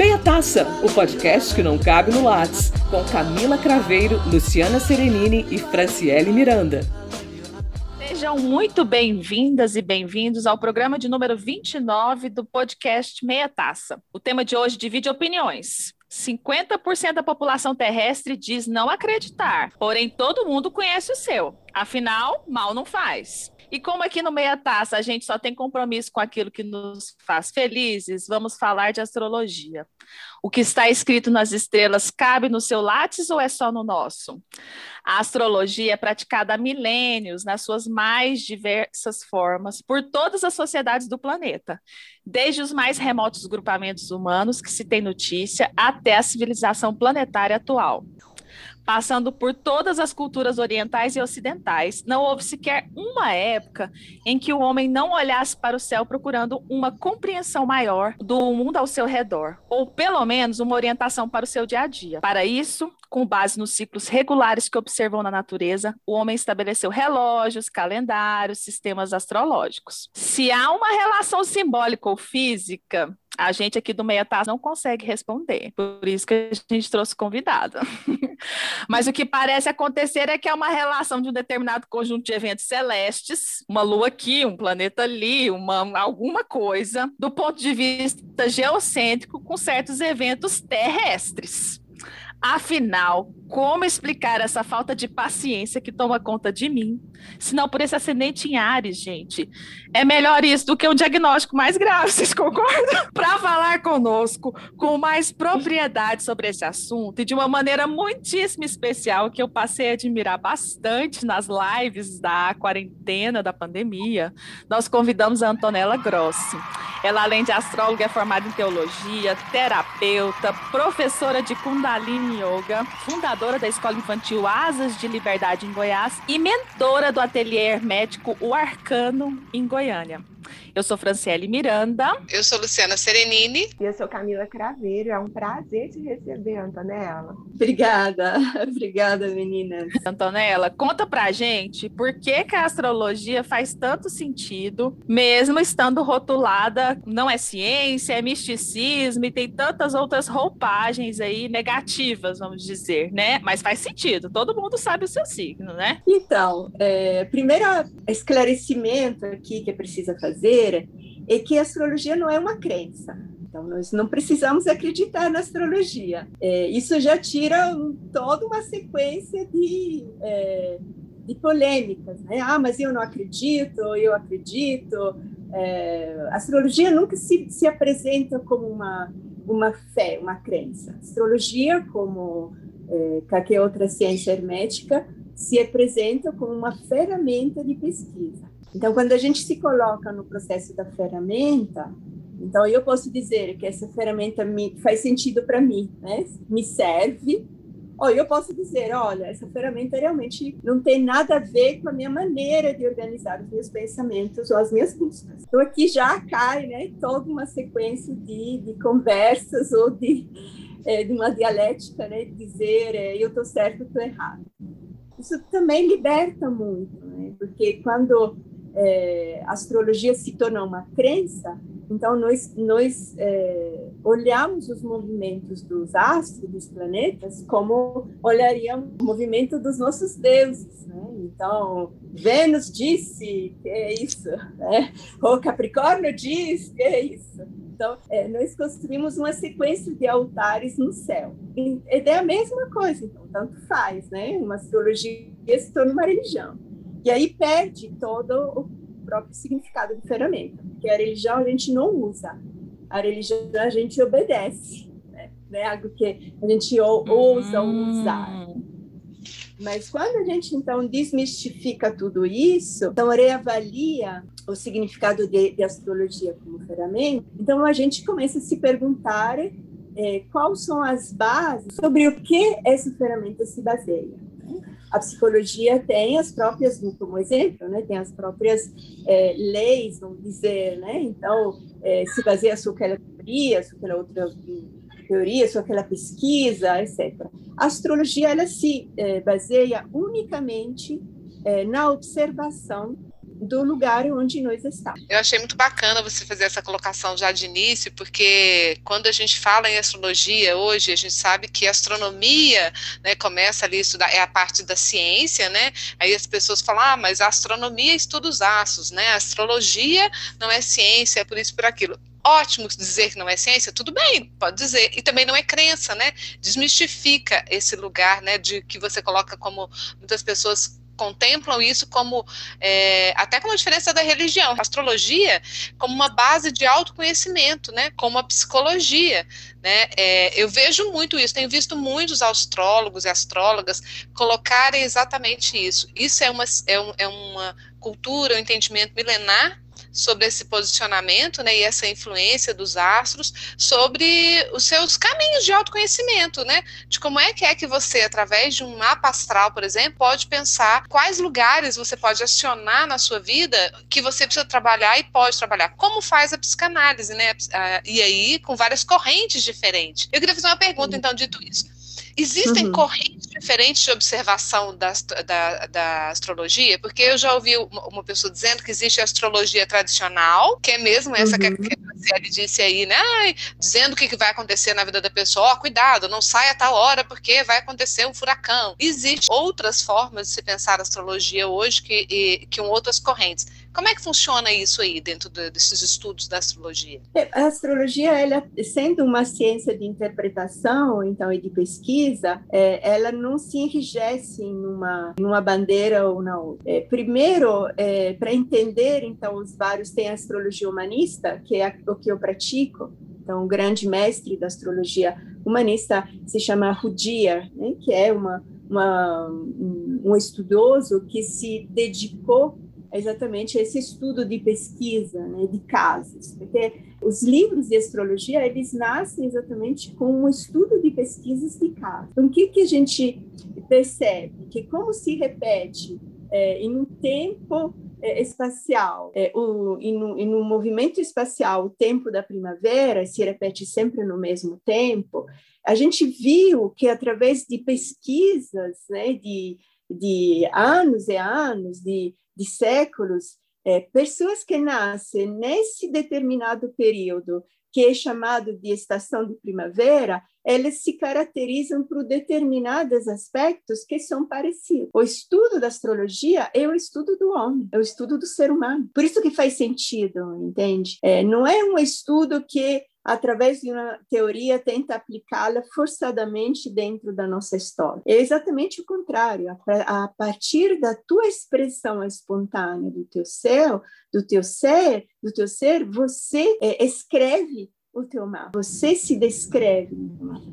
Meia Taça, o podcast que não cabe no Lattes, com Camila Craveiro, Luciana Serenini e Franciele Miranda. Sejam muito bem-vindas e bem-vindos ao programa de número 29 do podcast Meia Taça. O tema de hoje divide opiniões. 50% da população terrestre diz não acreditar, porém todo mundo conhece o seu. Afinal, mal não faz. E como aqui no Meia Taça a gente só tem compromisso com aquilo que nos faz felizes, vamos falar de astrologia. O que está escrito nas estrelas cabe no seu látis ou é só no nosso? A astrologia é praticada há milênios, nas suas mais diversas formas, por todas as sociedades do planeta, desde os mais remotos grupamentos humanos que se tem notícia até a civilização planetária atual passando por todas as culturas orientais e ocidentais, não houve sequer uma época em que o homem não olhasse para o céu procurando uma compreensão maior do mundo ao seu redor, ou pelo menos uma orientação para o seu dia a dia. Para isso, com base nos ciclos regulares que observam na natureza, o homem estabeleceu relógios, calendários, sistemas astrológicos. Se há uma relação simbólica ou física a gente aqui do Meia Taça não consegue responder, por isso que a gente trouxe convidada. Mas o que parece acontecer é que é uma relação de um determinado conjunto de eventos celestes, uma lua aqui, um planeta ali, uma, alguma coisa, do ponto de vista geocêntrico, com certos eventos terrestres. Afinal, como explicar essa falta de paciência que toma conta de mim, se não por esse ascendente em Ares, gente? É melhor isso do que um diagnóstico mais grave, vocês concordam? Para falar conosco com mais propriedade sobre esse assunto e de uma maneira muitíssimo especial que eu passei a admirar bastante nas lives da quarentena da pandemia, nós convidamos a Antonella Grossi. Ela, além de astróloga, é formada em teologia, terapeuta, professora de Kundalini Yoga, fundadora da Escola Infantil Asas de Liberdade em Goiás e mentora do ateliê hermético O Arcano em Goiânia. Eu sou Franciele Miranda. Eu sou Luciana Serenini. E eu sou Camila Craveiro. É um prazer te receber, Antonella. Obrigada, obrigada, meninas. Antonella, conta pra gente por que, que a astrologia faz tanto sentido, mesmo estando rotulada, não é ciência, é misticismo e tem tantas outras roupagens aí negativas, vamos dizer, né? Mas faz sentido, todo mundo sabe o seu signo, né? Então, é, primeiro esclarecimento aqui que precisa fazer fazer é que a astrologia não é uma crença. Então, nós não precisamos acreditar na astrologia. É, isso já tira um, toda uma sequência de, é, de polêmicas. Né? Ah, mas eu não acredito, eu acredito. É, a astrologia nunca se, se apresenta como uma, uma fé, uma crença. A astrologia, como é, qualquer outra ciência hermética, se apresenta como uma ferramenta de pesquisa. Então, quando a gente se coloca no processo da ferramenta, então eu posso dizer que essa ferramenta me faz sentido para mim, né? Me serve. Ou eu posso dizer, olha, essa ferramenta realmente não tem nada a ver com a minha maneira de organizar os meus pensamentos ou as minhas buscas. Então aqui já cai, né, toda uma sequência de, de conversas ou de, é, de uma dialética, né, dizer é, eu estou certo, estou errado. Isso também liberta muito, né? Porque quando é, a astrologia se tornou uma crença, então nós, nós é, olhamos os movimentos dos astros, dos planetas, como olharíamos o movimento dos nossos deuses. Né? Então, Vênus disse que é isso, né? o Capricórnio diz que é isso. Então, é, nós construímos uma sequência de altares no céu. E é a mesma coisa, então, tanto faz, né? Uma astrologia se torna uma religião. E aí perde todo o próprio significado de ferramenta, porque a religião a gente não usa, a religião a gente obedece, né? É algo que a gente ousa hum. usar. Mas quando a gente então desmistifica tudo isso, então reavalia o significado de, de astrologia como ferramenta, então a gente começa a se perguntar é, quais são as bases sobre o que essa ferramenta se baseia. A psicologia tem as próprias, como exemplo, né, tem as próprias é, leis, vamos dizer, né, então é, se baseia sobre aquela teoria, sobre aquela outra teoria, sobre aquela pesquisa, etc. A astrologia, ela se é, baseia unicamente é, na observação do lugar onde nós estamos. Eu achei muito bacana você fazer essa colocação já de início, porque quando a gente fala em astrologia hoje, a gente sabe que a astronomia, né, começa ali estudar, é a parte da ciência, né, aí as pessoas falam, ah, mas a astronomia estuda os astros, né, a astrologia não é ciência, é por isso, por aquilo ótimo dizer que não é ciência, tudo bem, pode dizer. E também não é crença, né? Desmistifica esse lugar, né, de que você coloca como muitas pessoas contemplam isso como é, até como a diferença da religião, a astrologia como uma base de autoconhecimento, né? Como a psicologia, né? É, eu vejo muito isso, tenho visto muitos astrólogos e astrólogas colocarem exatamente isso. Isso é uma é, um, é uma cultura, um entendimento milenar sobre esse posicionamento né, e essa influência dos astros sobre os seus caminhos de autoconhecimento, né? De como é que é que você, através de um mapa astral, por exemplo, pode pensar quais lugares você pode acionar na sua vida que você precisa trabalhar e pode trabalhar. Como faz a psicanálise, né? E aí, com várias correntes diferentes. Eu queria fazer uma pergunta, então, dito isso. Existem uhum. correntes diferentes de observação da, da, da, astrologia? Porque eu já ouvi uma, pessoa dizendo que existe a astrologia tradicional, que é mesmo essa uhum. que, a, Cieli disse aí, né? Ai, dizendo o que, vai acontecer na vida da pessoa. Cuidado, não saia a tal hora porque vai acontecer um furacão. Existem outras formas de se pensar a astrologia hoje que, e, que outras correntes. Como é que funciona isso aí dentro de, desses estudos da astrologia? É, a astrologia, ela sendo uma ciência de interpretação, então, e de pesquisa, é, ela não se enrijece numa, numa bandeira ou na outra. É, primeiro, é, para entender, então, os vários, tem a astrologia humanista, que é o que eu pratico, então, o grande mestre da astrologia humanista se chama Rudyard, né, que é uma, uma, um estudioso que se dedicou exatamente esse estudo de pesquisa, né, de casos, porque os livros de astrologia eles nascem exatamente com um estudo de pesquisas de casos. Então, o que que a gente percebe que como se repete é, em um tempo é, espacial, é, o, em um movimento espacial, o tempo da primavera se repete sempre no mesmo tempo. A gente viu que através de pesquisas, né, de de anos e anos, de de séculos, é, pessoas que nascem nesse determinado período, que é chamado de estação de primavera, elas se caracterizam por determinados aspectos que são parecidos. O estudo da astrologia é o estudo do homem, é o estudo do ser humano. Por isso que faz sentido, entende? É, não é um estudo que através de uma teoria, tenta aplicá-la forçadamente dentro da nossa história. É exatamente o contrário. A partir da tua expressão espontânea do teu ser, do teu ser, do teu ser, você é, escreve o teu mapa. Você se descreve.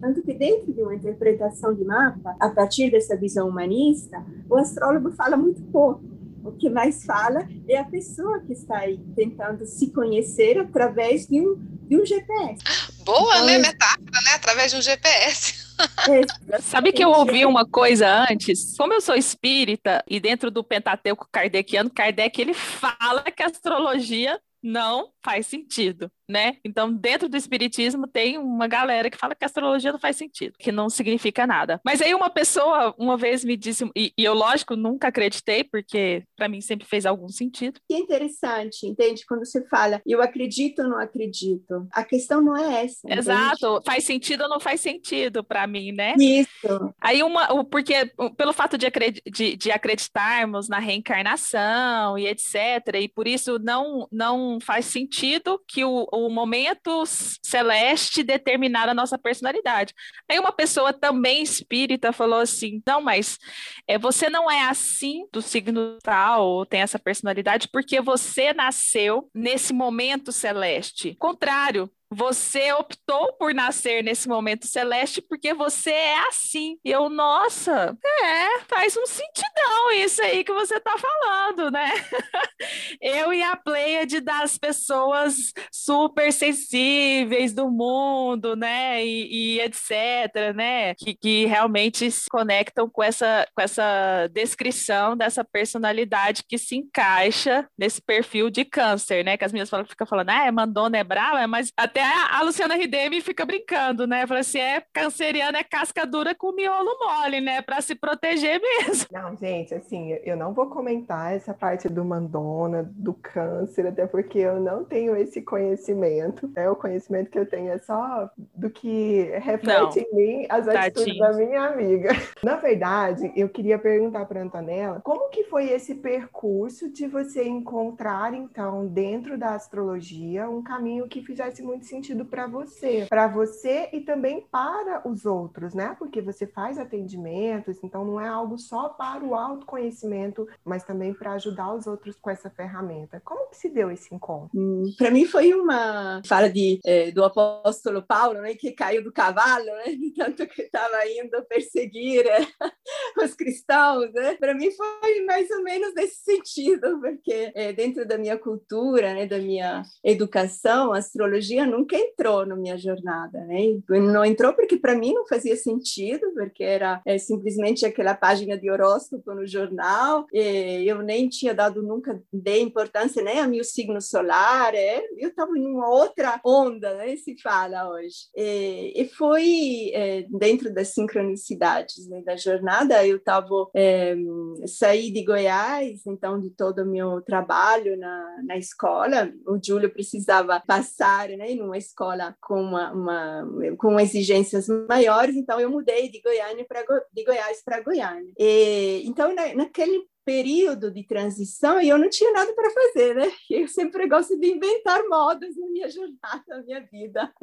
Tanto que dentro de uma interpretação de mapa, a partir dessa visão humanista, o astrólogo fala muito pouco. O que mais fala é a pessoa que está aí tentando se conhecer através de um de um GPS. Boa, então, né? Metáfora, né? Através de um GPS. É, Sabe que eu ouvi uma coisa antes? Como eu sou espírita e dentro do Pentateuco kardeciano, Kardec ele fala que a astrologia não faz sentido né? Então, dentro do espiritismo tem uma galera que fala que a astrologia não faz sentido, que não significa nada. Mas aí uma pessoa uma vez me disse, e, e eu lógico nunca acreditei, porque para mim sempre fez algum sentido. Que entendente, entende? Quando você fala, eu acredito ou não acredito. A questão não é essa. Exato, entende? faz sentido ou não faz sentido para mim, né? Isso. Aí uma, porque pelo fato de, acred, de, de acreditarmos na reencarnação e etc, e por isso não não faz sentido que o o momento celeste determinar a nossa personalidade. Aí uma pessoa também espírita falou assim: não, mas é, você não é assim do signo tal, ou tem essa personalidade, porque você nasceu nesse momento celeste. Contrário, você optou por nascer nesse momento celeste porque você é assim. E eu, nossa, é, faz um sentidão isso aí que você tá falando, né? eu e a Pleiade das pessoas super sensíveis do mundo, né? E, e etc, né? Que, que realmente se conectam com essa, com essa descrição dessa personalidade que se encaixa nesse perfil de câncer, né? Que as meninas falam, ficam falando, ah, é mandona, é brava, mas até a, a Luciana Ridemi fica brincando, né? Fala assim, é canceriana, é casca dura com miolo mole, né? Para se proteger mesmo. Não, gente, assim, eu não vou comentar essa parte do mandona, do câncer, até porque eu não tenho esse conhecimento. Né? O conhecimento que eu tenho é só do que reflete não. em mim as atitudes da minha amiga. Na verdade, eu queria perguntar para Antonella como que foi esse percurso de você encontrar, então, dentro da astrologia, um caminho que fizesse muito sentido para você, para você e também para os outros, né? Porque você faz atendimentos, então não é algo só para o autoconhecimento, mas também para ajudar os outros com essa ferramenta. Como que se deu esse encontro? Hum, para mim foi uma fala de é, do apóstolo Paulo, né, que caiu do cavalo, né, de tanto que estava indo perseguir é, os cristãos, né? Para mim foi mais ou menos nesse sentido, porque é, dentro da minha cultura, né, da minha educação, a astrologia nunca entrou na minha jornada, né? Não entrou porque para mim não fazia sentido, porque era é, simplesmente aquela página de horóscopo no jornal. eu nem tinha dado nunca dei importância nem ao meu signo solar. É, eu estava em uma outra onda, né? Se fala hoje. E, e foi é, dentro das sincronicidades né, da jornada. Eu estava é, saí de Goiás, então de todo o meu trabalho na, na escola. O Júlio precisava passar, né? Numa escola com uma, uma com exigências maiores, então eu mudei de Goiânia para de Goiás para Goiânia. E, então na, naquele período de transição eu não tinha nada para fazer, né? Eu sempre gosto de inventar modas na minha jornada, na minha vida.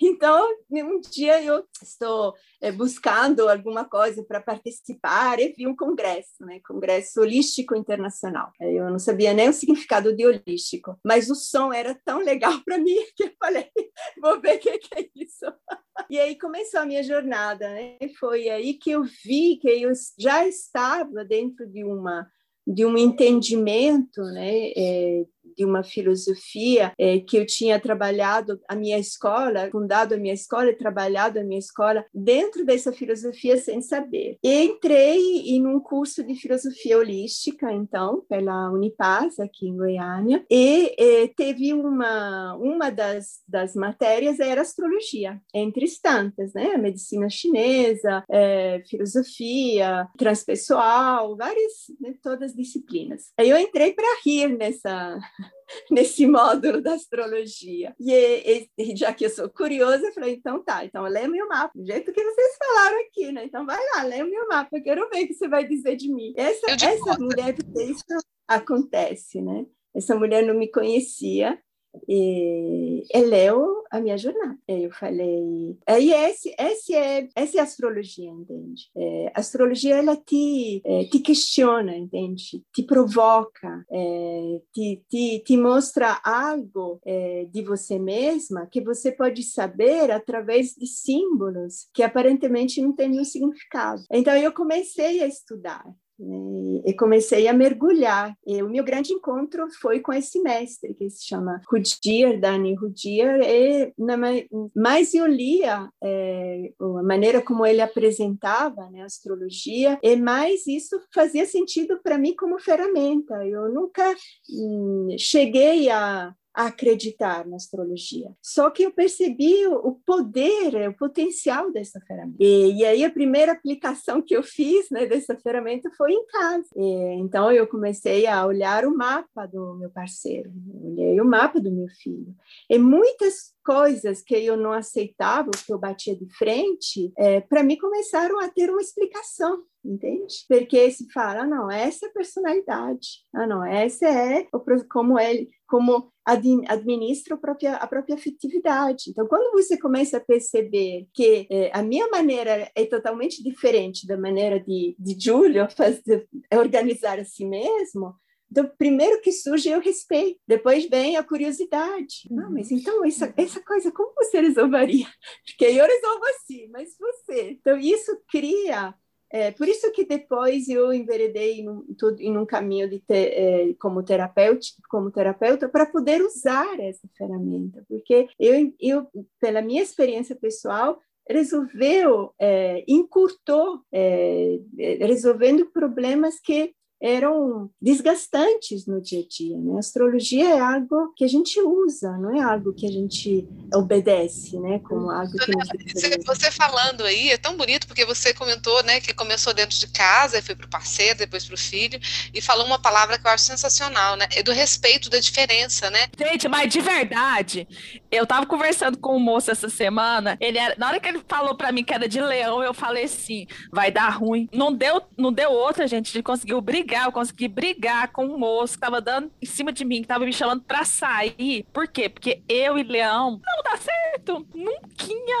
Então, um dia eu estou é, buscando alguma coisa para participar e vi um congresso, né? Congresso Holístico Internacional. Eu não sabia nem o significado de holístico, mas o som era tão legal para mim que eu falei, vou ver o que, que é isso. E aí começou a minha jornada, né? Foi aí que eu vi que eu já estava dentro de uma de um entendimento, né, é, de uma filosofia é, que eu tinha trabalhado a minha escola, fundado a minha escola e trabalhado a minha escola dentro dessa filosofia sem saber. E entrei em um curso de filosofia holística, então, pela Unipaz, aqui em Goiânia, e, e teve uma, uma das, das matérias era astrologia, entre tantas, né? Medicina chinesa, é, filosofia, transpessoal, várias, né, todas disciplinas. Aí eu entrei para rir nessa nesse módulo da astrologia. E, e, já que eu sou curiosa, eu falei, então tá, então lê o meu mapa, do jeito que vocês falaram aqui, né? Então vai lá, lê o meu mapa, eu quero ver o que você vai dizer de mim. Essa, essa mulher, isso acontece, né? Essa mulher não me conhecia, e, e leu a minha jornada. Eu falei, aí esse, esse é, essa é a astrologia, entende? É, a astrologia ela te, é, te questiona, entende? Te provoca, é, te, te, te mostra algo é, de você mesma que você pode saber através de símbolos que aparentemente não têm nenhum significado. Então eu comecei a estudar e comecei a mergulhar. E o meu grande encontro foi com esse mestre, que se chama Rudir, Dani Rudir, e mais eu lia é, a maneira como ele apresentava né, a astrologia, e mais isso fazia sentido para mim como ferramenta. Eu nunca hum, cheguei a acreditar na astrologia. Só que eu percebi o poder, o potencial dessa ferramenta. E, e aí a primeira aplicação que eu fiz né, dessa ferramenta foi em casa. E, então eu comecei a olhar o mapa do meu parceiro, olhei o mapa do meu filho. E muitas coisas que eu não aceitava, que eu batia de frente, é, para mim começaram a ter uma explicação entende? Porque se fala, ah, não, essa é a personalidade, ah, não, essa é como ele, como administra a própria, a própria afetividade. Então, quando você começa a perceber que é, a minha maneira é totalmente diferente da maneira de, de Júlio fazer, organizar a si mesmo, então, primeiro que surge é o respeito, depois vem a curiosidade. Não, ah, mas então, essa, essa coisa, como você resolveria? Porque eu resolvo assim, mas você. Então, isso cria é, por isso que depois eu enveredei em um, em um caminho de ter, é, como terapeuta, como terapeuta para poder usar essa ferramenta, porque eu, eu pela minha experiência pessoal resolveu é, encurtou é, resolvendo problemas que eram desgastantes no dia a dia. Né? A astrologia é algo que a gente usa, não é algo que a gente obedece, né? Como algo que nos Você falando aí é tão bonito porque você comentou, né, que começou dentro de casa, foi para o parceiro, depois para o filho e falou uma palavra que eu acho sensacional, né? É do respeito da diferença, né? Gente, mas de verdade, eu estava conversando com um moço essa semana. Ele era, na hora que ele falou para mim que era de leão, eu falei assim, vai dar ruim. Não deu, não deu outra, gente, de conseguir brigar brigar, eu consegui brigar com um moço que tava dando em cima de mim, que tava me chamando pra sair. Por quê? Porque eu e Leão não dá certo. Nunca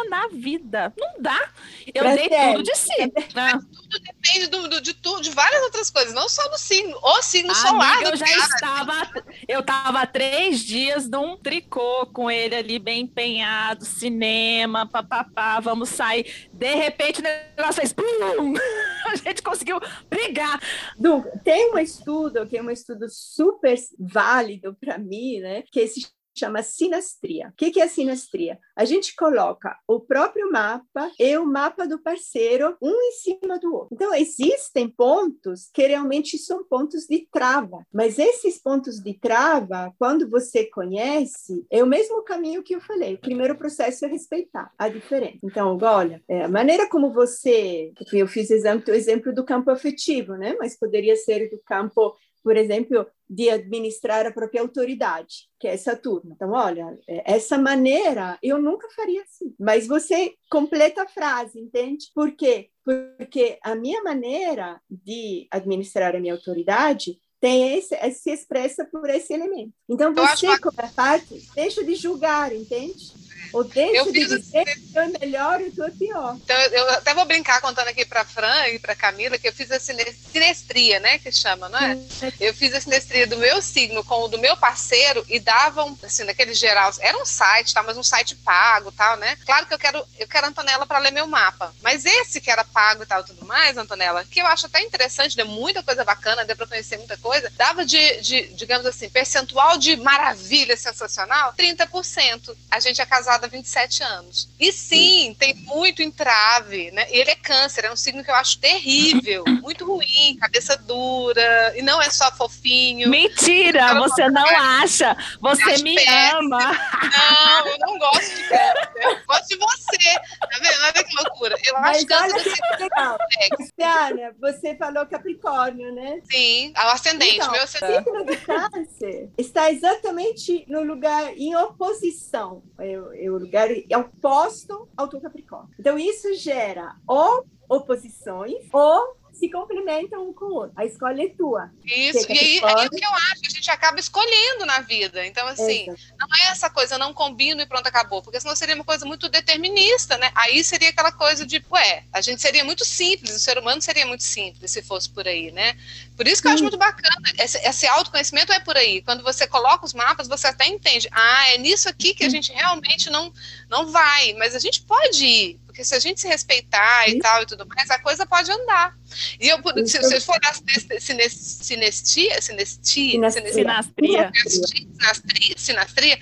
na vida. Não dá. Eu pra dei tudo de si. Né? Tudo depende do, do, de, tudo, de várias outras coisas, não só do signo. O signo Amiga, solar. Eu já cara. estava. Eu tava três dias num tricô com ele ali, bem empenhado, cinema, papapá, vamos sair. De repente, o negócio fez. Pum! A gente conseguiu brigar. Du, tem um estudo, que é um estudo super válido para mim, né? Que se chama sinastria. O que, é sinastria? A gente coloca o próprio mapa e o mapa do parceiro um em cima do outro. Então, existem pontos que realmente são pontos de trava, mas esses pontos de trava, quando você conhece, é o mesmo caminho que eu falei. O primeiro processo é respeitar a diferença. Então, olha, é, a maneira como você. Eu fiz exemplo, o exemplo do campo afetivo, né? Mas poderia ser do campo por exemplo, de administrar a própria autoridade, que é Saturno. Então, olha, é, essa maneira eu nunca faria assim. Mas você completa a frase, entende? Por quê? Porque a minha maneira de administrar a minha autoridade tem esse, se expressa por esse elemento. Então, você, como parte, deixa de julgar, entende? Ou deixa de dizer que tu é melhor e tu é pior. Então, eu até vou brincar contando aqui para Fran e para Camila que eu fiz a sinestria, né, que chama, não é? Eu fiz a sinestria do meu signo com o do meu parceiro e davam, assim, naquele geral, era um site, tá, mas um site pago, tal, né? Claro que eu quero, eu quero a Antonella para ler meu mapa, mas esse que era pago e tal, tudo mais, Antonella, que eu acho até interessante, deu muita coisa bacana, deu para conhecer muita coisa, dava de, de, digamos assim, percentual de maravilha sensacional, 30%. A gente é casado casada há 27 anos. E sim, tem muito entrave, né? Ele é câncer, é um signo que eu acho terrível, muito ruim, cabeça dura, e não é só fofinho. Mentira, você não acha. Você me péssimo. ama. Não, eu não gosto de câncer. Eu gosto de você. Tá vendo? Olha que loucura. Eu Mas acho que olha que legal. Cristiana, você falou Capricórnio, né? Sim, o ascendente, então, meu ascendente. O signo de câncer está exatamente no lugar em oposição. Eu, eu o lugar é oposto ao teu Capricórnio. Então, isso gera ou oposições ou se complementam um com o outro. A escolha é tua. Isso, e aí é o que eu acho, a gente acaba escolhendo na vida. Então, assim, não é essa coisa, eu não combino e pronto, acabou. Porque senão seria uma coisa muito determinista, né? Aí seria aquela coisa de, ué, a gente seria muito simples, o ser humano seria muito simples se fosse por aí, né? Por isso que eu acho muito bacana. Esse, esse autoconhecimento é por aí. Quando você coloca os mapas, você até entende. Ah, é nisso aqui que a gente realmente não, não vai, mas a gente pode ir porque se a gente se respeitar e tal e tudo mais, a coisa pode andar. E eu, se você for na sinestia, sinestia, sinastria, sinastria, sinastria,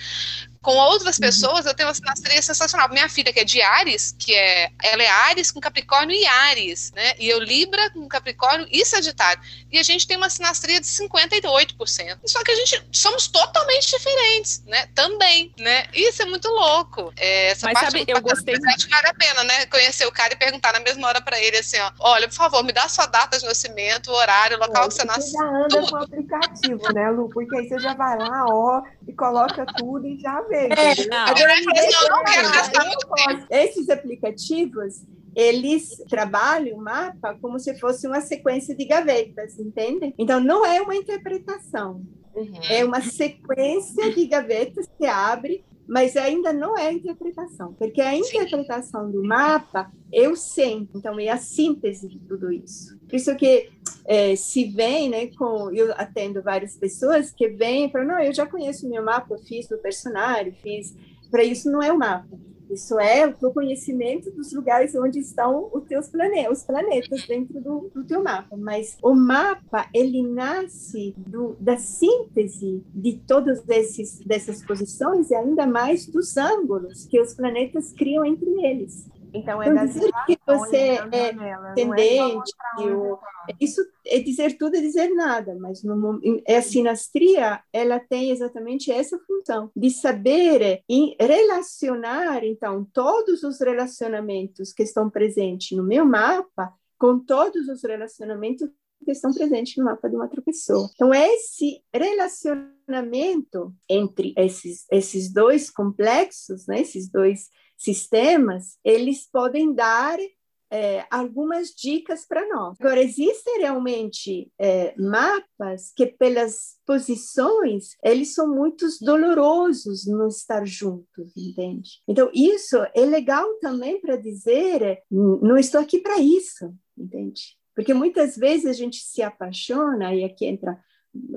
com outras uhum. pessoas, eu tenho uma sinastria sensacional. Minha filha, que é de Ares, que é. Ela é Ares com Capricórnio e Ares, né? E eu Libra com Capricórnio e Sagitário. E a gente tem uma sinastria de 58%. Só que a gente somos totalmente diferentes, né? Também, né? Isso é muito louco. É, essa Mas parte sabe, eu gostei. Que vale a pena, né? Conhecer o cara e perguntar na mesma hora para ele assim: ó, olha, por favor, me dá a sua data de nascimento, o horário, o local é, que você nasceu. Você já anda tudo. com o aplicativo, né, Lu? Porque aí você já vai lá, ó, e coloca tudo e já vê. É, não. não Esses aplicativos, eles trabalham o mapa como se fosse uma sequência de gavetas, entendem? Então, não é uma interpretação. Uhum. É uma sequência de gavetas que abre mas ainda não é a interpretação, porque a interpretação do mapa eu sei, então é a síntese de tudo isso. Por isso que é, se vem, né, com, eu atendo várias pessoas que vêm e falam, não, eu já conheço o meu mapa, eu fiz do personagem, fiz, para isso não é o mapa. Isso é o conhecimento dos lugares onde estão os teus planetas, os planetas dentro do, do teu mapa. Mas o mapa ele nasce do, da síntese de todas dessas posições e ainda mais dos ângulos que os planetas criam entre eles. Então, é então, dizer que você é nela, tendente, é ou, isso é dizer tudo e dizer nada, mas no, a sinastria, ela tem exatamente essa função, de saber relacionar, então, todos os relacionamentos que estão presentes no meu mapa com todos os relacionamentos que estão presentes no mapa de uma outra pessoa. Então, esse relacionamento entre esses, esses dois complexos, né, esses dois sistemas, eles podem dar é, algumas dicas para nós. Agora, existem realmente é, mapas que, pelas posições, eles são muito dolorosos não estar juntos, entende? Então, isso é legal também para dizer: não estou aqui para isso, entende? Porque muitas vezes a gente se apaixona, e aqui entra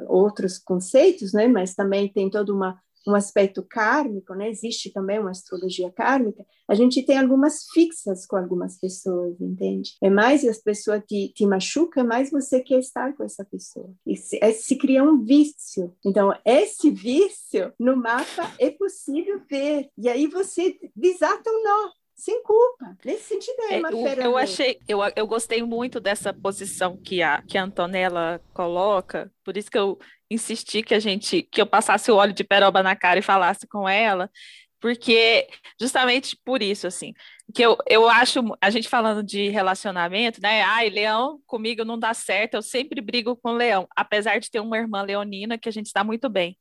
outros conceitos, né? mas também tem toda uma um aspecto kármico, né? Existe também uma astrologia kármica. A gente tem algumas fixas com algumas pessoas, entende? É mais as pessoas te, te machuca, mais você quer estar com essa pessoa. E se, é, se cria um vício. Então, esse vício no mapa é possível ver. E aí você desata um nó sem culpa. Nesse sentido é, uma eu, eu achei, eu, eu gostei muito dessa posição que a, que a Antonella coloca, por isso que eu insisti que a gente, que eu passasse o óleo de peroba na cara e falasse com ela, porque justamente por isso, assim, que eu, eu acho, a gente falando de relacionamento, né, ai, leão comigo não dá certo, eu sempre brigo com leão, apesar de ter uma irmã leonina que a gente está muito bem.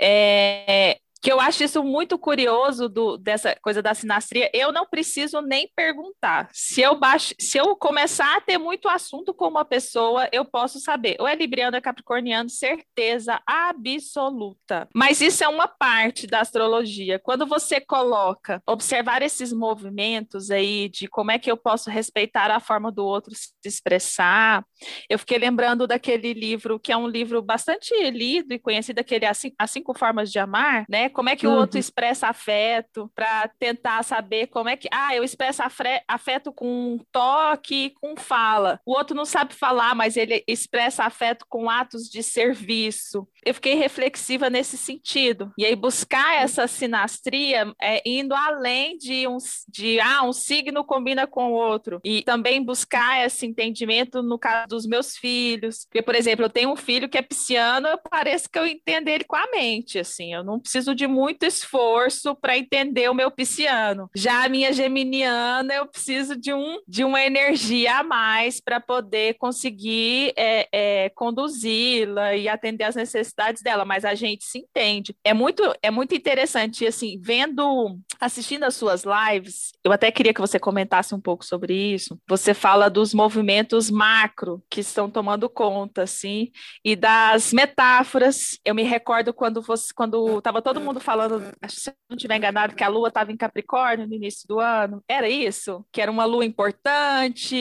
É, que eu acho isso muito curioso do, dessa coisa da sinastria. Eu não preciso nem perguntar. Se eu baixo, se eu começar a ter muito assunto com uma pessoa, eu posso saber. Ou é libriano é capricorniano, certeza absoluta. Mas isso é uma parte da astrologia. Quando você coloca observar esses movimentos aí de como é que eu posso respeitar a forma do outro se expressar, eu fiquei lembrando daquele livro que é um livro bastante lido e conhecido, aquele As Cinco Formas de Amar, né? Como é que o outro uhum. expressa afeto, para tentar saber como é que. Ah, eu expresso afeto com toque, com fala. O outro não sabe falar, mas ele expressa afeto com atos de serviço. Eu fiquei reflexiva nesse sentido. E aí, buscar essa sinastria é indo além de um, de, ah, um signo combina com o outro. E também buscar esse entendimento no caso dos meus filhos. Porque, por exemplo, eu tenho um filho que é pisciano, parece que eu entendo ele com a mente, assim. Eu não preciso de muito esforço para entender o meu pisciano. Já a minha geminiana, eu preciso de, um, de uma energia a mais para poder conseguir é, é, conduzi-la e atender às necessidades dela, mas a gente se entende. É muito, é muito interessante, assim, vendo, assistindo as suas lives, eu até queria que você comentasse um pouco sobre isso. Você fala dos movimentos macro que estão tomando conta, assim, e das metáforas. Eu me recordo quando você, quando estava todo mundo mundo falando, se eu não estiver enganado, que a Lua estava em Capricórnio no início do ano. Era isso? Que era uma Lua importante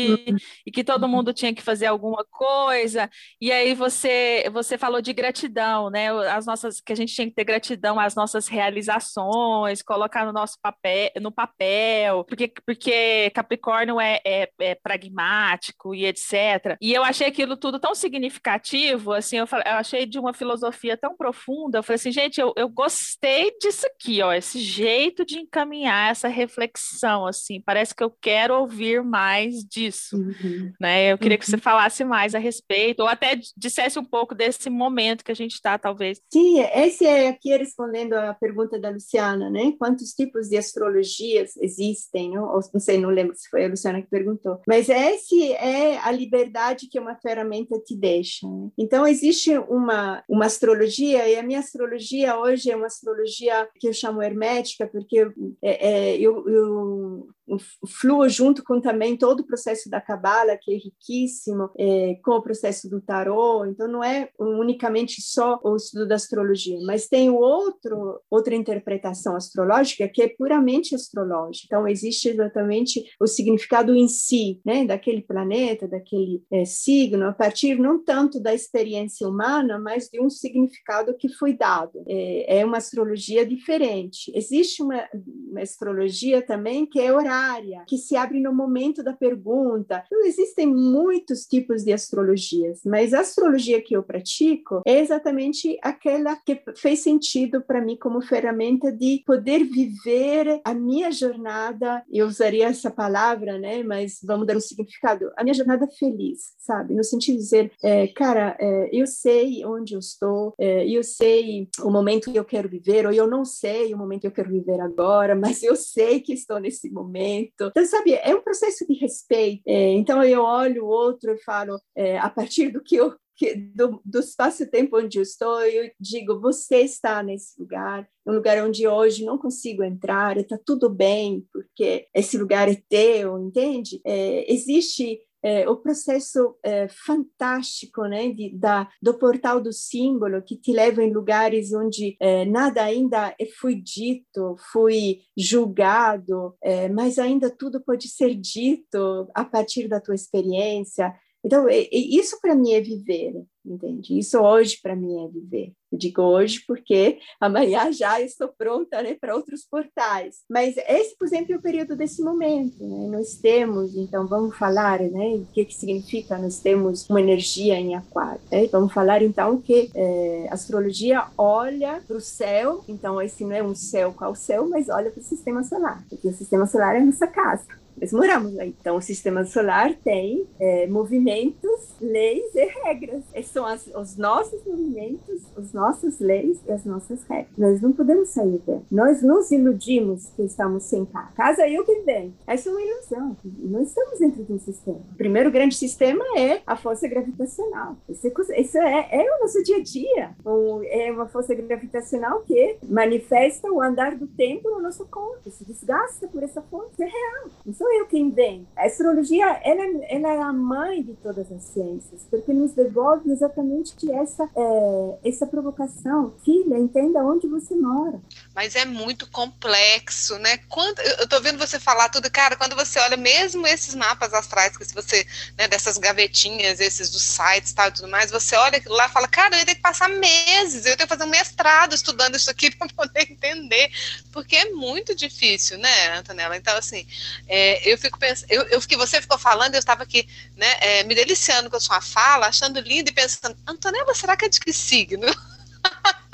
e que todo mundo tinha que fazer alguma coisa. E aí você você falou de gratidão, né? As nossas que a gente tinha que ter gratidão às nossas realizações, colocar no nosso papel, no papel, porque porque Capricórnio é, é, é pragmático e etc. E eu achei aquilo tudo tão significativo, assim, eu, eu achei de uma filosofia tão profunda. Eu falei assim, gente, eu, eu gostei gostei disso aqui, ó, esse jeito de encaminhar essa reflexão, assim, parece que eu quero ouvir mais disso, uhum. né? Eu queria uhum. que você uhum. falasse mais a respeito, ou até dissesse um pouco desse momento que a gente está, talvez. Sim, esse é aqui respondendo à pergunta da Luciana, né? Quantos tipos de astrologias existem? Não, ou, não sei, não lembro se foi a Luciana que perguntou, mas esse é a liberdade que uma ferramenta te deixa. Né? Então, existe uma, uma astrologia, e a minha astrologia hoje é uma astrologia que eu chamo hermética, porque é, é, eu, eu fluo junto com também todo o processo da cabala, que é riquíssimo, é, com o processo do tarô. Então, não é unicamente só o estudo da astrologia, mas tem outro, outra interpretação astrológica que é puramente astrológica. Então, existe exatamente o significado em si, né, daquele planeta, daquele é, signo, a partir não tanto da experiência humana, mas de um significado que foi dado. É, é uma astrologia diferente. Existe uma, uma astrologia também que é que se abre no momento da pergunta. Então, existem muitos tipos de astrologias, mas a astrologia que eu pratico é exatamente aquela que fez sentido para mim como ferramenta de poder viver a minha jornada. Eu usaria essa palavra, né? Mas vamos dar um significado. A minha jornada feliz, sabe? No sentido de dizer, é, cara, é, eu sei onde eu estou, é, eu sei o momento que eu quero viver, ou eu não sei o momento que eu quero viver agora, mas eu sei que estou nesse momento. Então, sabe, é um processo de respeito. É, então, eu olho o outro e falo, é, a partir do que eu que, do, do espaço-tempo onde eu estou, eu digo: você está nesse lugar, um lugar onde hoje não consigo entrar, está tudo bem, porque esse lugar é teu, entende? É, existe é, o processo é, fantástico né, de, da, do portal do símbolo, que te leva em lugares onde é, nada ainda foi dito, foi julgado, é, mas ainda tudo pode ser dito a partir da tua experiência. Então, isso para mim é viver entende? Isso hoje para mim é viver. Eu digo hoje porque amanhã já estou pronta né, para outros portais. Mas esse, por exemplo, é o período desse momento. Né? Nós temos, então vamos falar né, o que, que significa nós temos uma energia em aquário. Né? Vamos falar então que é, a astrologia olha para o céu, então esse não é um céu qual céu, mas olha para o sistema solar, porque o sistema solar é a nossa casa. Nós moramos aí. Então, o sistema solar tem é, movimentos, leis e regras. Esses são as, os nossos movimentos, as nossas leis e as nossas regras. Nós não podemos sair dela. Nós nos iludimos que estamos sem casa. Casa eu que vem. Essa é uma ilusão. Nós estamos dentro de um sistema. O primeiro grande sistema é a força gravitacional. Isso é, é, é o nosso dia a dia. é uma força gravitacional que manifesta o andar do tempo no nosso corpo. Se desgasta por essa força. É real. Não sou eu que invento. A astrologia ela, ela é a mãe de todas as ciências, porque nos devolve exatamente essa, é, essa provocação. Filha, entenda onde você mora. Mas é muito complexo, né? Quando, eu tô vendo você falar tudo, cara, quando você olha mesmo esses mapas astrais, que se você, né, dessas gavetinhas, esses dos sites tal, e tudo mais, você olha aquilo lá e fala, cara, eu ia ter que passar meses, eu ia ter que fazer um mestrado estudando isso aqui para poder entender, porque é muito difícil, né, Antonella? Então, assim, é, eu fico pensando, eu, eu, que você ficou falando, eu estava aqui, né, é, me deliciando com a sua fala, achando lindo e pensando, Antonella, será que é de que signo?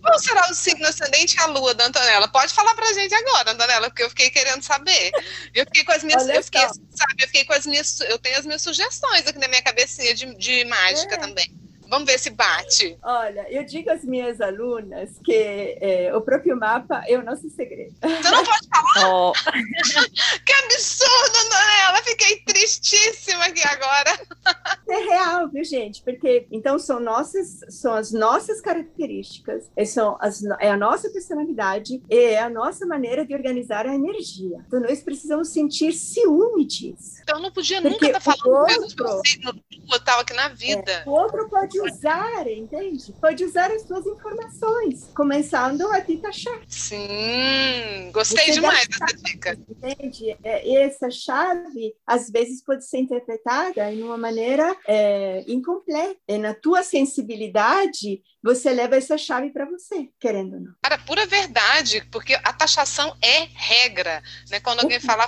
Qual será o signo ascendente e a lua da Antonella? Pode falar pra gente agora, Antonella, porque eu fiquei querendo saber. Eu fiquei com as minhas. eu fiquei, sabe, eu fiquei com as minhas. Eu tenho as minhas sugestões aqui na minha cabecinha de, de mágica é. também. Vamos ver se bate. Olha, eu digo às minhas alunas que é, o próprio mapa é o nosso segredo. Você não pode falar? Oh. que absurdo, Daniela! Fiquei tristíssima aqui agora. É real, viu, gente? Porque então são nossas, são as nossas características, é, são as, é a nossa personalidade, é a nossa maneira de organizar a energia. Então nós precisamos sentir ciúme disso. Então não podia Porque nunca estar tá falando outro, mesmo signo, eu estava aqui na vida. É, o outro pode usar, entende? Pode usar as suas informações, começando a te taxar. Sim, gostei Você demais dessa dica. Entende? É, essa chave, às vezes, pode ser interpretada de uma maneira é, incompleta. É na tua sensibilidade você leva essa chave para você, querendo ou não. Cara, pura verdade, porque a taxação é regra, né? Quando alguém fala,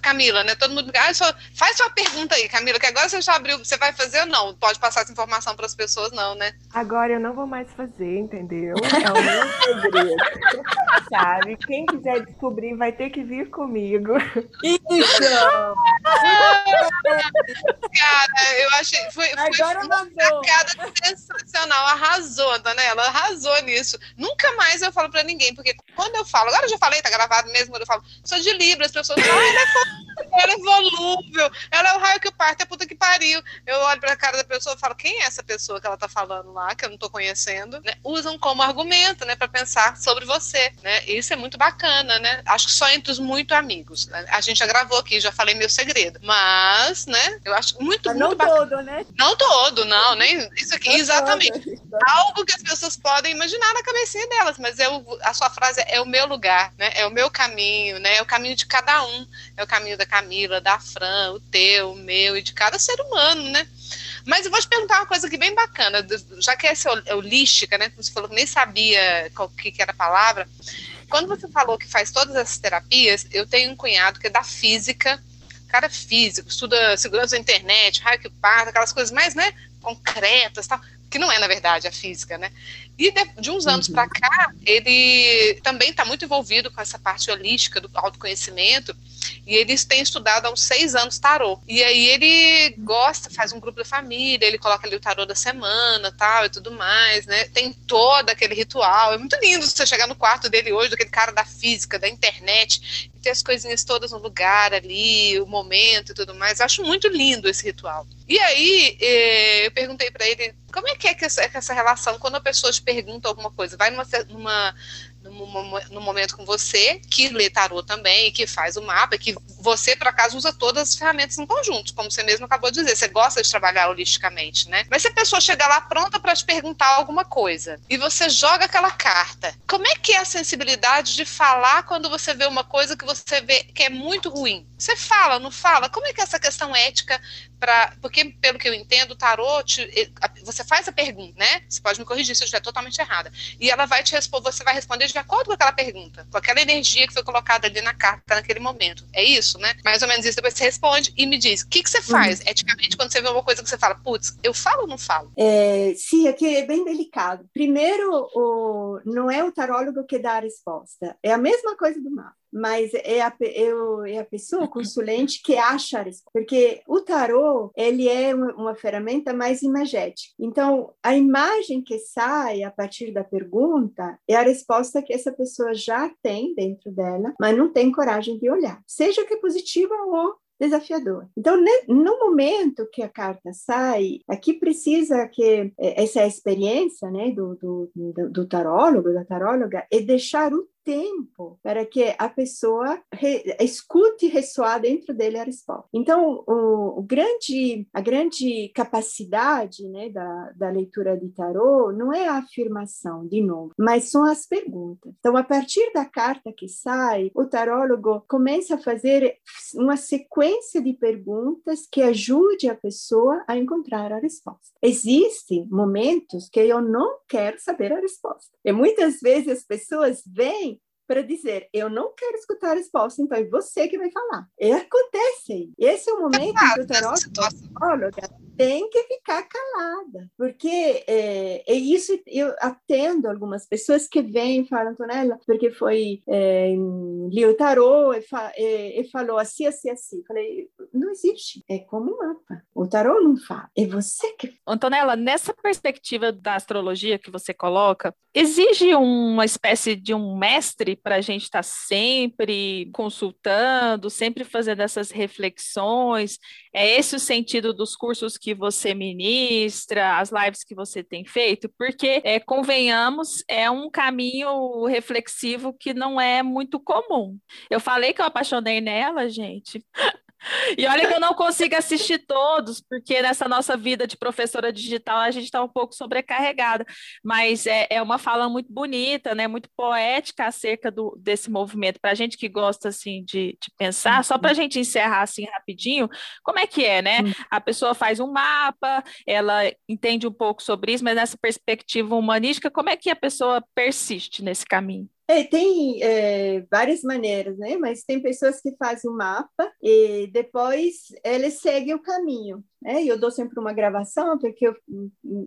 Camila, né? Todo mundo ah, só, faz sua pergunta aí, Camila, que agora você já abriu, você vai fazer ou não? Pode passar essa informação para as pessoas, não, né? Agora eu não vou mais fazer, entendeu? É o meu segredo. Sabe? Quem quiser descobrir vai ter que vir comigo. Isso! Cara, eu achei. Foi, foi agora uma sacada sensacional, arrasou arrasou, Antonella, arrasou nisso. Nunca mais eu falo pra ninguém, porque quando eu falo, agora eu já falei, tá gravado mesmo, quando eu falo, sou de Libra, as pessoas falam, ah, ele é ela é volúvel, ela é o raio que parte, é puta que pariu. Eu olho pra cara da pessoa e falo, quem é essa pessoa que ela tá falando lá, que eu não tô conhecendo? Né? Usam como argumento, né, pra pensar sobre você, né? Isso é muito bacana, né? Acho que só entre os muito amigos. Né? A gente já gravou aqui, já falei meu segredo. Mas, né, eu acho muito, Mas muito não bacana. todo, né? Não todo, não, nem isso aqui, Não exatamente. todo. Algo que as pessoas podem imaginar na cabecinha delas, mas eu, a sua frase é o meu lugar, né? É o meu caminho, né? É o caminho de cada um. É o caminho da Camila, da Fran, o teu, o meu e de cada ser humano, né? Mas eu vou te perguntar uma coisa aqui bem bacana, já que essa é holística, né? Você falou que nem sabia qual que, que era a palavra. Quando você falou que faz todas essas terapias, eu tenho um cunhado que é da física, cara físico, estuda segurança da internet, raio que parta, aquelas coisas mais, né, concretas, tal, que não é na verdade a física, né? E de, de uns anos Uhum. para cá, ele também está muito envolvido com essa parte holística do autoconhecimento. E eles têm estudado há uns seis anos tarô. E aí ele gosta, faz um grupo da família, ele coloca ali o tarô da semana tal e tudo mais, né? Tem todo aquele ritual. É muito lindo você chegar no quarto dele hoje, daquele cara da física, da internet, e ter as coisinhas todas no lugar ali, o momento e tudo mais. Acho muito lindo esse ritual. E aí eh, eu perguntei para ele como é que é que essa, essa relação quando a pessoa te pergunta alguma coisa, vai numa, numa num, num momento com você, que lê tarô também, que faz o mapa, que você, por acaso, usa todas as ferramentas em conjunto, como você mesmo acabou de dizer, você gosta de trabalhar holisticamente, né? Mas se a pessoa chegar lá pronta para te perguntar alguma coisa e você joga aquela carta, como é que é a sensibilidade de falar quando você vê uma coisa que você vê que é muito ruim? Você fala, não fala? Como é que é essa questão ética para porque pelo que eu entendo, o tarô te, você faz a pergunta, né? Você pode me corrigir se eu estiver totalmente errada. E ela vai te responder, você vai responder de acordo com aquela pergunta, com aquela energia que foi colocada ali na carta naquele momento. É isso, né? Mais ou menos isso. Depois você responde e me diz, o que, que você faz uhum. eticamente quando você vê uma coisa que você fala, putz, eu falo ou não falo? É, sim, aqui é bem delicado. Primeiro, o, não é o tarólogo que dá a resposta. É a mesma coisa do mapa mas é a, é a pessoa, o consulente, que acha resposta. Porque o tarô, ele é uma, uma, ferramenta mais imagética. Então, a imagem que sai a partir da pergunta é a resposta que essa pessoa já tem dentro dela, mas não tem coragem de olhar. Seja que é positiva ou desafiador. Então, no momento que a carta sai, aqui precisa que essa experiência né, do, do, do tarólogo, da taróloga, é deixar o tempo para que a pessoa re, escute ressoar dentro dele a resposta. Então, o, o grande, a grande capacidade né, da, da leitura de tarô não é a afirmação, de novo, mas são as perguntas. Então, a partir da carta que sai, o tarólogo começa a fazer uma sequência de perguntas que ajude a pessoa a encontrar a resposta. Existem momentos que eu não quero saber a resposta. E muitas vezes as pessoas vêm para dizer, eu não quero escutar a resposta, então é você que vai falar. E acontece. Esse é o momento em que o taróloga tem que ficar calada, porque é, é, isso eu atendo algumas pessoas que vêm e falam, Antonella, porque foi é, li o tarô e, fa, e, e, falou assim, assim, assim. Falei, não existe, é como um mapa. O tarô não fala, é você que. Antonella, nessa perspectiva da astrologia que você coloca, exige uma espécie de um mestre para a gente estar tá sempre consultando, sempre fazendo essas reflexões. É esse o sentido dos cursos que você ministra, as lives que você tem feito? Porque, é, convenhamos, é um caminho reflexivo que não é muito comum. Eu falei que eu apaixonei nela, gente. E olha que eu não consigo assistir todos, porque nessa nossa vida de professora digital a gente está um pouco sobrecarregada. Mas é, é, uma fala muito bonita, né? Muito poética acerca do, desse movimento. Para a gente que gosta assim de, de pensar, só para a gente encerrar assim rapidinho, como é que é, né? A pessoa faz um mapa, ela entende um pouco sobre isso, mas nessa perspectiva humanística, como é que a pessoa persiste nesse caminho? É, tem é, várias maneiras, né? Mas tem pessoas que fazem o mapa e depois eles seguem o caminho. Né? Eu dou sempre uma gravação, porque eu,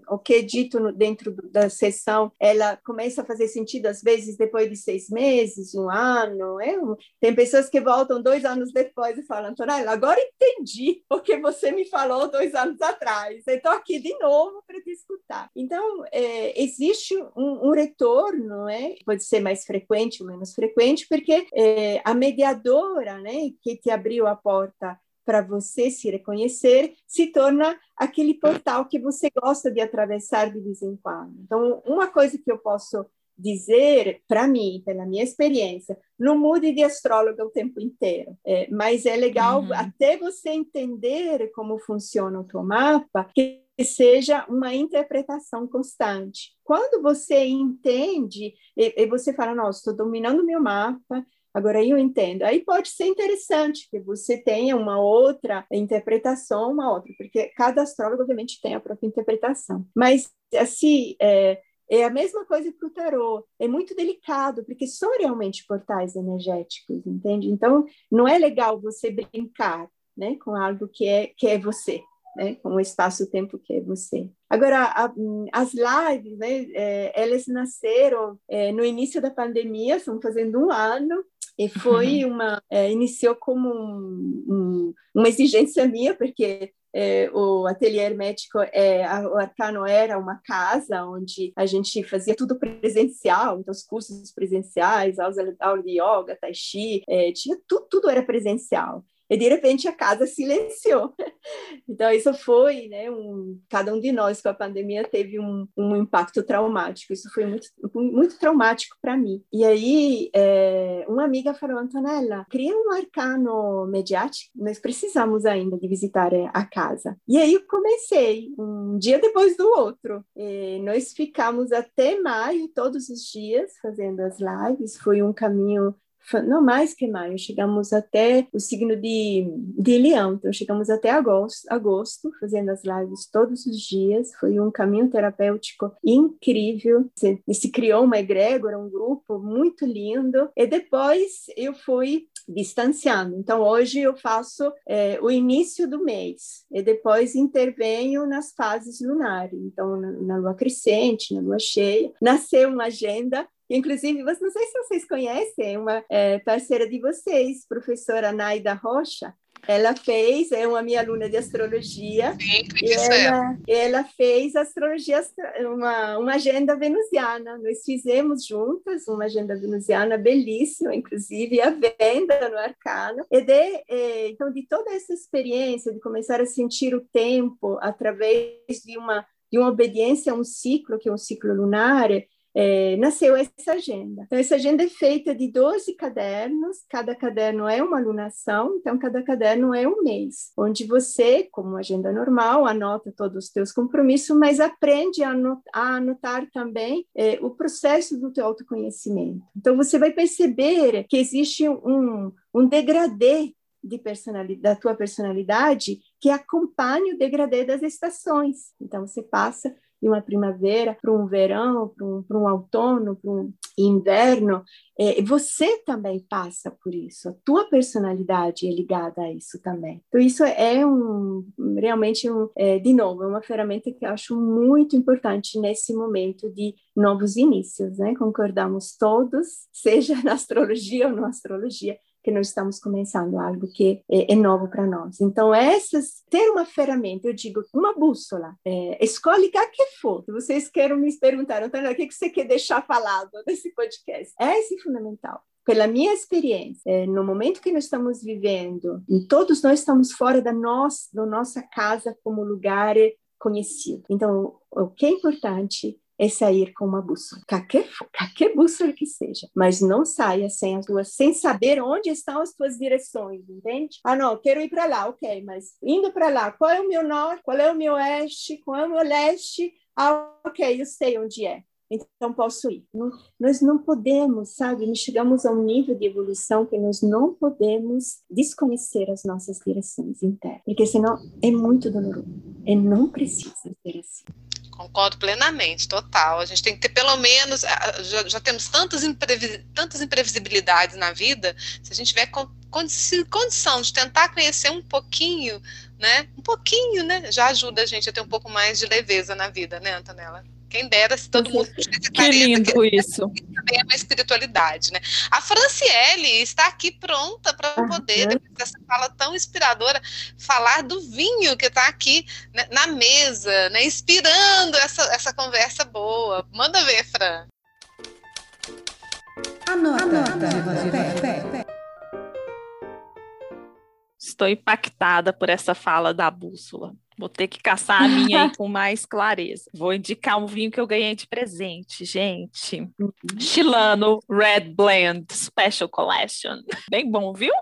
o que é dito dentro da sessão, ela começa a fazer sentido, às vezes, depois de seis meses, um ano. É? Tem pessoas que voltam dois anos depois e falam, Antonella, agora entendi o que você me falou dois anos atrás. Estou aqui de novo para te escutar. Então, é, existe um, um, retorno, né? pode ser mais frequente ou menos frequente, porque é, a mediadora né, que te abriu a porta para você se reconhecer, se torna aquele portal que você gosta de atravessar de vez em quando. Então, uma coisa que eu posso dizer para mim, pela minha experiência, não mude de astróloga o tempo inteiro, é, mas é legal uhum. até você entender como funciona o teu mapa, que seja uma interpretação constante. Quando você entende e, e você fala, nossa, estou dominando meu mapa, Agora eu entendo. Aí pode ser interessante que você tenha uma outra interpretação, uma outra, porque cada astrólogo obviamente tem a própria interpretação. Mas assim, é, é a mesma coisa para o tarô. É muito delicado, porque são realmente portais energéticos, entende? Então, não é legal você brincar né, com algo que é, que é você. Né, com o espaço-tempo que é você. Agora, a, as lives, né, é, elas nasceram é, no início da pandemia, estão fazendo um ano, e foi uma é, iniciou como um, um, uma exigência minha porque é, o ateliê hermético é o Arcano era uma casa onde a gente fazia tudo presencial então os cursos presenciais aulas aula de yoga tai chi é, tinha tudo, tudo era presencial e de repente a casa silenciou. Então isso foi, né, um, cada um de nós com a pandemia teve um, um impacto traumático. Isso foi muito, muito traumático para mim. E aí é, uma amiga falou, Antonella, cria um arcano mediático. Nós precisamos ainda de visitar é, a casa. E aí eu comecei um dia depois do outro. E nós ficamos até maio todos os dias fazendo as lives. Foi um caminho não mais que maio, chegamos até o signo de, de Leão, então chegamos até agosto, agosto, fazendo as lives todos os dias, foi um caminho terapêutico incrível, se, se criou uma egrégora, um grupo muito lindo, e depois eu fui distanciando. Então, hoje eu faço é, o início do mês e depois intervenho nas fases lunares. Então, na, na lua crescente, na lua cheia, nasceu uma agenda Inclusive, não sei se vocês conhecem, uma é, parceira de vocês, professora Naida Rocha, ela fez, é uma minha aluna de astrologia, Sim, e ela, ela fez astrologia, uma, uma agenda venusiana. Nós fizemos juntas uma agenda venusiana belíssima, inclusive a venda no arcano. E de, é, então, de toda essa experiência de começar a sentir o tempo através de uma, de uma obediência a um ciclo, que é um ciclo lunar, é, nasceu essa agenda. Então, essa agenda é feita de 12 cadernos, cada caderno é uma alunação, então cada caderno é um mês, onde você, como agenda normal, anota todos os teus compromissos, mas aprende a anotar, a anotar também é, o processo do teu autoconhecimento. Então, você vai perceber que existe um, um degradê de personalidade, da tua personalidade que acompanha o degradê das estações. Então, você passa de uma primavera para um verão, para um, um outono, para um inverno, é, você também passa por isso. A tua personalidade é ligada a isso também. Então isso é um realmente um, é, de novo é uma ferramenta que eu acho muito importante nesse momento de novos inícios, né? Concordamos todos, seja na astrologia ou não astrologia, que nós estamos começando algo que é, é novo para nós. Então, essas, ter uma ferramenta, eu digo, uma bússola, é, escolhe o que for. Se vocês querem me perguntar, então, o que você quer deixar falado nesse podcast? Esse é fundamental pela minha experiência, é, no momento que nós estamos vivendo, todos nós estamos fora da, nossa da nossa casa como lugar conhecido. Então, o que é importante é sair com uma bússola, qualquer, qualquer bússola que seja, mas não saia sem as duas, sem saber onde estão as tuas direções, entende? Ah, não, quero ir para lá, ok, mas indo para lá, qual é o meu norte, qual é o meu oeste, qual é o meu leste? Ah, ok, eu sei onde é. Então posso ir. Nós não podemos, sabe? Nós chegamos a um nível de evolução que nós não podemos desconhecer as nossas direções internas, porque senão é muito doloroso. E não precisa ser assim. Concordo plenamente, total. A gente tem que ter pelo menos, já, já temos tantas, imprevis, tantas imprevisibilidades na vida, se a gente tiver condição de tentar conhecer um pouquinho, né? Um pouquinho, né? Já ajuda a gente a ter um pouco mais de leveza na vida, né, Antonella? Quem dera se todo mundo tivesse Que lindo que isso. Também é uma espiritualidade, né? A Franciele está aqui pronta para poder, uhum. depois dessa fala tão inspiradora, falar do vinho que está aqui né, na mesa, né? Inspirando essa, essa conversa boa. Manda ver, Fran. Anota, Anota. Estou impactada por essa fala da bússola. Vou ter que caçar a minha aí com mais clareza. Vou indicar um vinho que eu ganhei de presente, gente. Uhum. Chilano Red Blend Special Collection. Bem bom, viu?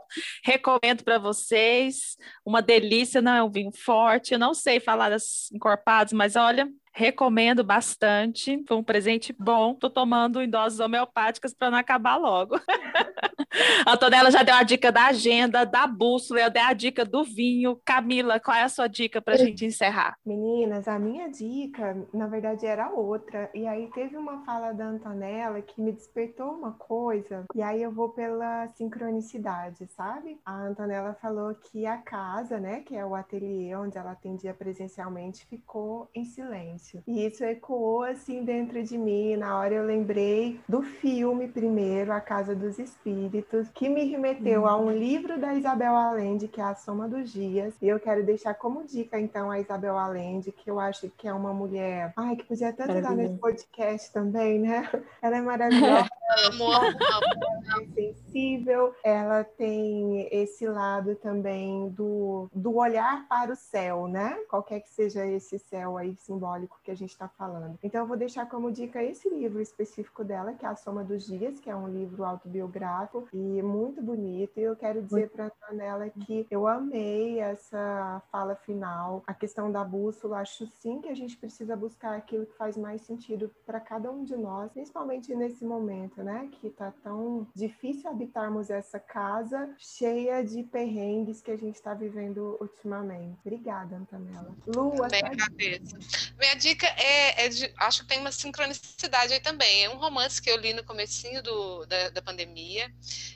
Recomendo para vocês. Uma delícia, não é um vinho forte. Eu não sei falar das encorpadas, mas olha, Recomendo bastante. Foi um presente bom. Estou tomando em doses homeopáticas para não acabar logo. a Antonella já deu a dica da agenda, da bússola, eu dei a dica do vinho. Camila, qual é a sua dica para a gente encerrar? Meninas, a minha dica, na verdade, era outra. E aí teve uma fala da Antonella que me despertou uma coisa. E aí eu vou pela sincronicidade, sabe? A Antonella falou que a casa, né, que é o ateliê onde ela atendia presencialmente, ficou em silêncio silêncio. E isso ecoou assim dentro de mim. Na hora eu lembrei do filme primeiro, A Casa dos Espíritos, que me remeteu uhum. a um livro da Isabel Allende, que é A Soma dos Dias. E eu quero deixar como dica, então, a Isabel Allende, que eu acho que é uma mulher. Ai, que podia tanto estar nesse podcast também, né? Ela é maravilhosa. Amo, amo. sensível, ela tem esse lado também do, do olhar para o céu, né? Qualquer que seja esse céu aí simbólico que a gente está falando. Então, eu vou deixar como dica esse livro específico dela, que é A Soma dos Dias, que é um livro autobiográfico e muito bonito. E eu quero dizer para a Antonella que eu amei essa fala final, a questão da bússola. Acho sim que a gente precisa buscar aquilo que faz mais sentido para cada um de nós, principalmente nesse momento, né? Que está tão difícil habitarmos essa casa cheia de perrengues que a gente está vivendo ultimamente. Obrigada, Antonella. Lua, Bem, cabeça. Minha dica é, é de, acho que tem uma sincronicidade aí também. É um romance que eu li no comecinho do, da, da, pandemia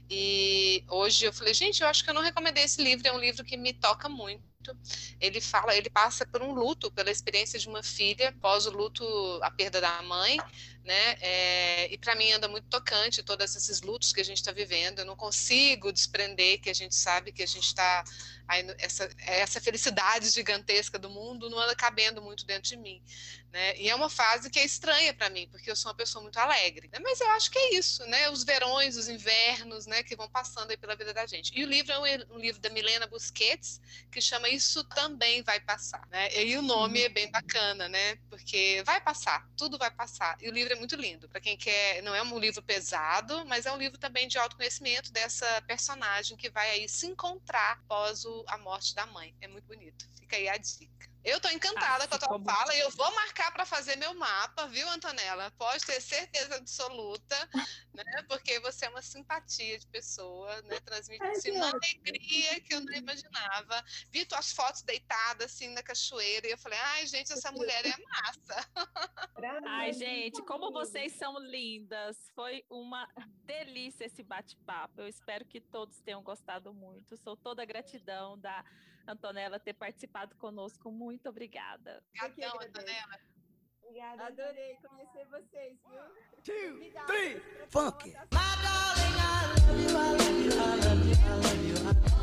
e hoje eu falei, gente, eu acho que eu não recomendei esse livro. É um livro que me toca muito. Ele fala, ele passa por um luto, pela experiência de uma filha após o luto, a perda da mãe, né? É, e para mim anda muito tocante todos esses lutos que a gente está vivendo. Eu não consigo desprender que a gente sabe que a gente está essa, essa felicidade gigantesca do mundo não anda cabendo muito dentro de mim. Né? E é uma fase que é estranha para mim, porque eu sou uma pessoa muito alegre. Né? Mas eu acho que é isso, né? Os verões, os invernos, né? Que vão passando aí pela vida da gente. E o livro é um, um livro da Milena Busquets, que chama Isso Também Vai Passar. Né? E o nome uhum. é bem bacana, né? Porque vai passar, tudo vai passar. E o livro é muito lindo. Para quem quer, não é um livro pesado, mas é um livro também de autoconhecimento dessa personagem que vai aí se encontrar após o, a morte da mãe. É muito bonito. Fica aí a dica. Eu tô encantada ah, com a tua fala e eu vou marcar para fazer meu mapa, viu, Antonella? Pode ter certeza absoluta, né? Porque você é uma simpatia de pessoa, né? Transmite assim, uma alegria que eu não imaginava. Vi tuas fotos deitadas assim na cachoeira e eu falei, ai, gente, essa mulher é massa. Ai, gente, como vocês são lindas. Foi uma delícia esse bate-papo. Eu espero que todos tenham gostado muito. Sou toda gratidão da Antonella, ter participado conosco. Muito obrigada. Obrigadão, Antonella. Obrigada. Adorei conhecer vocês, viu? Two, obrigada. three, funk. My darling, I love you, I love you, I love you, I love you.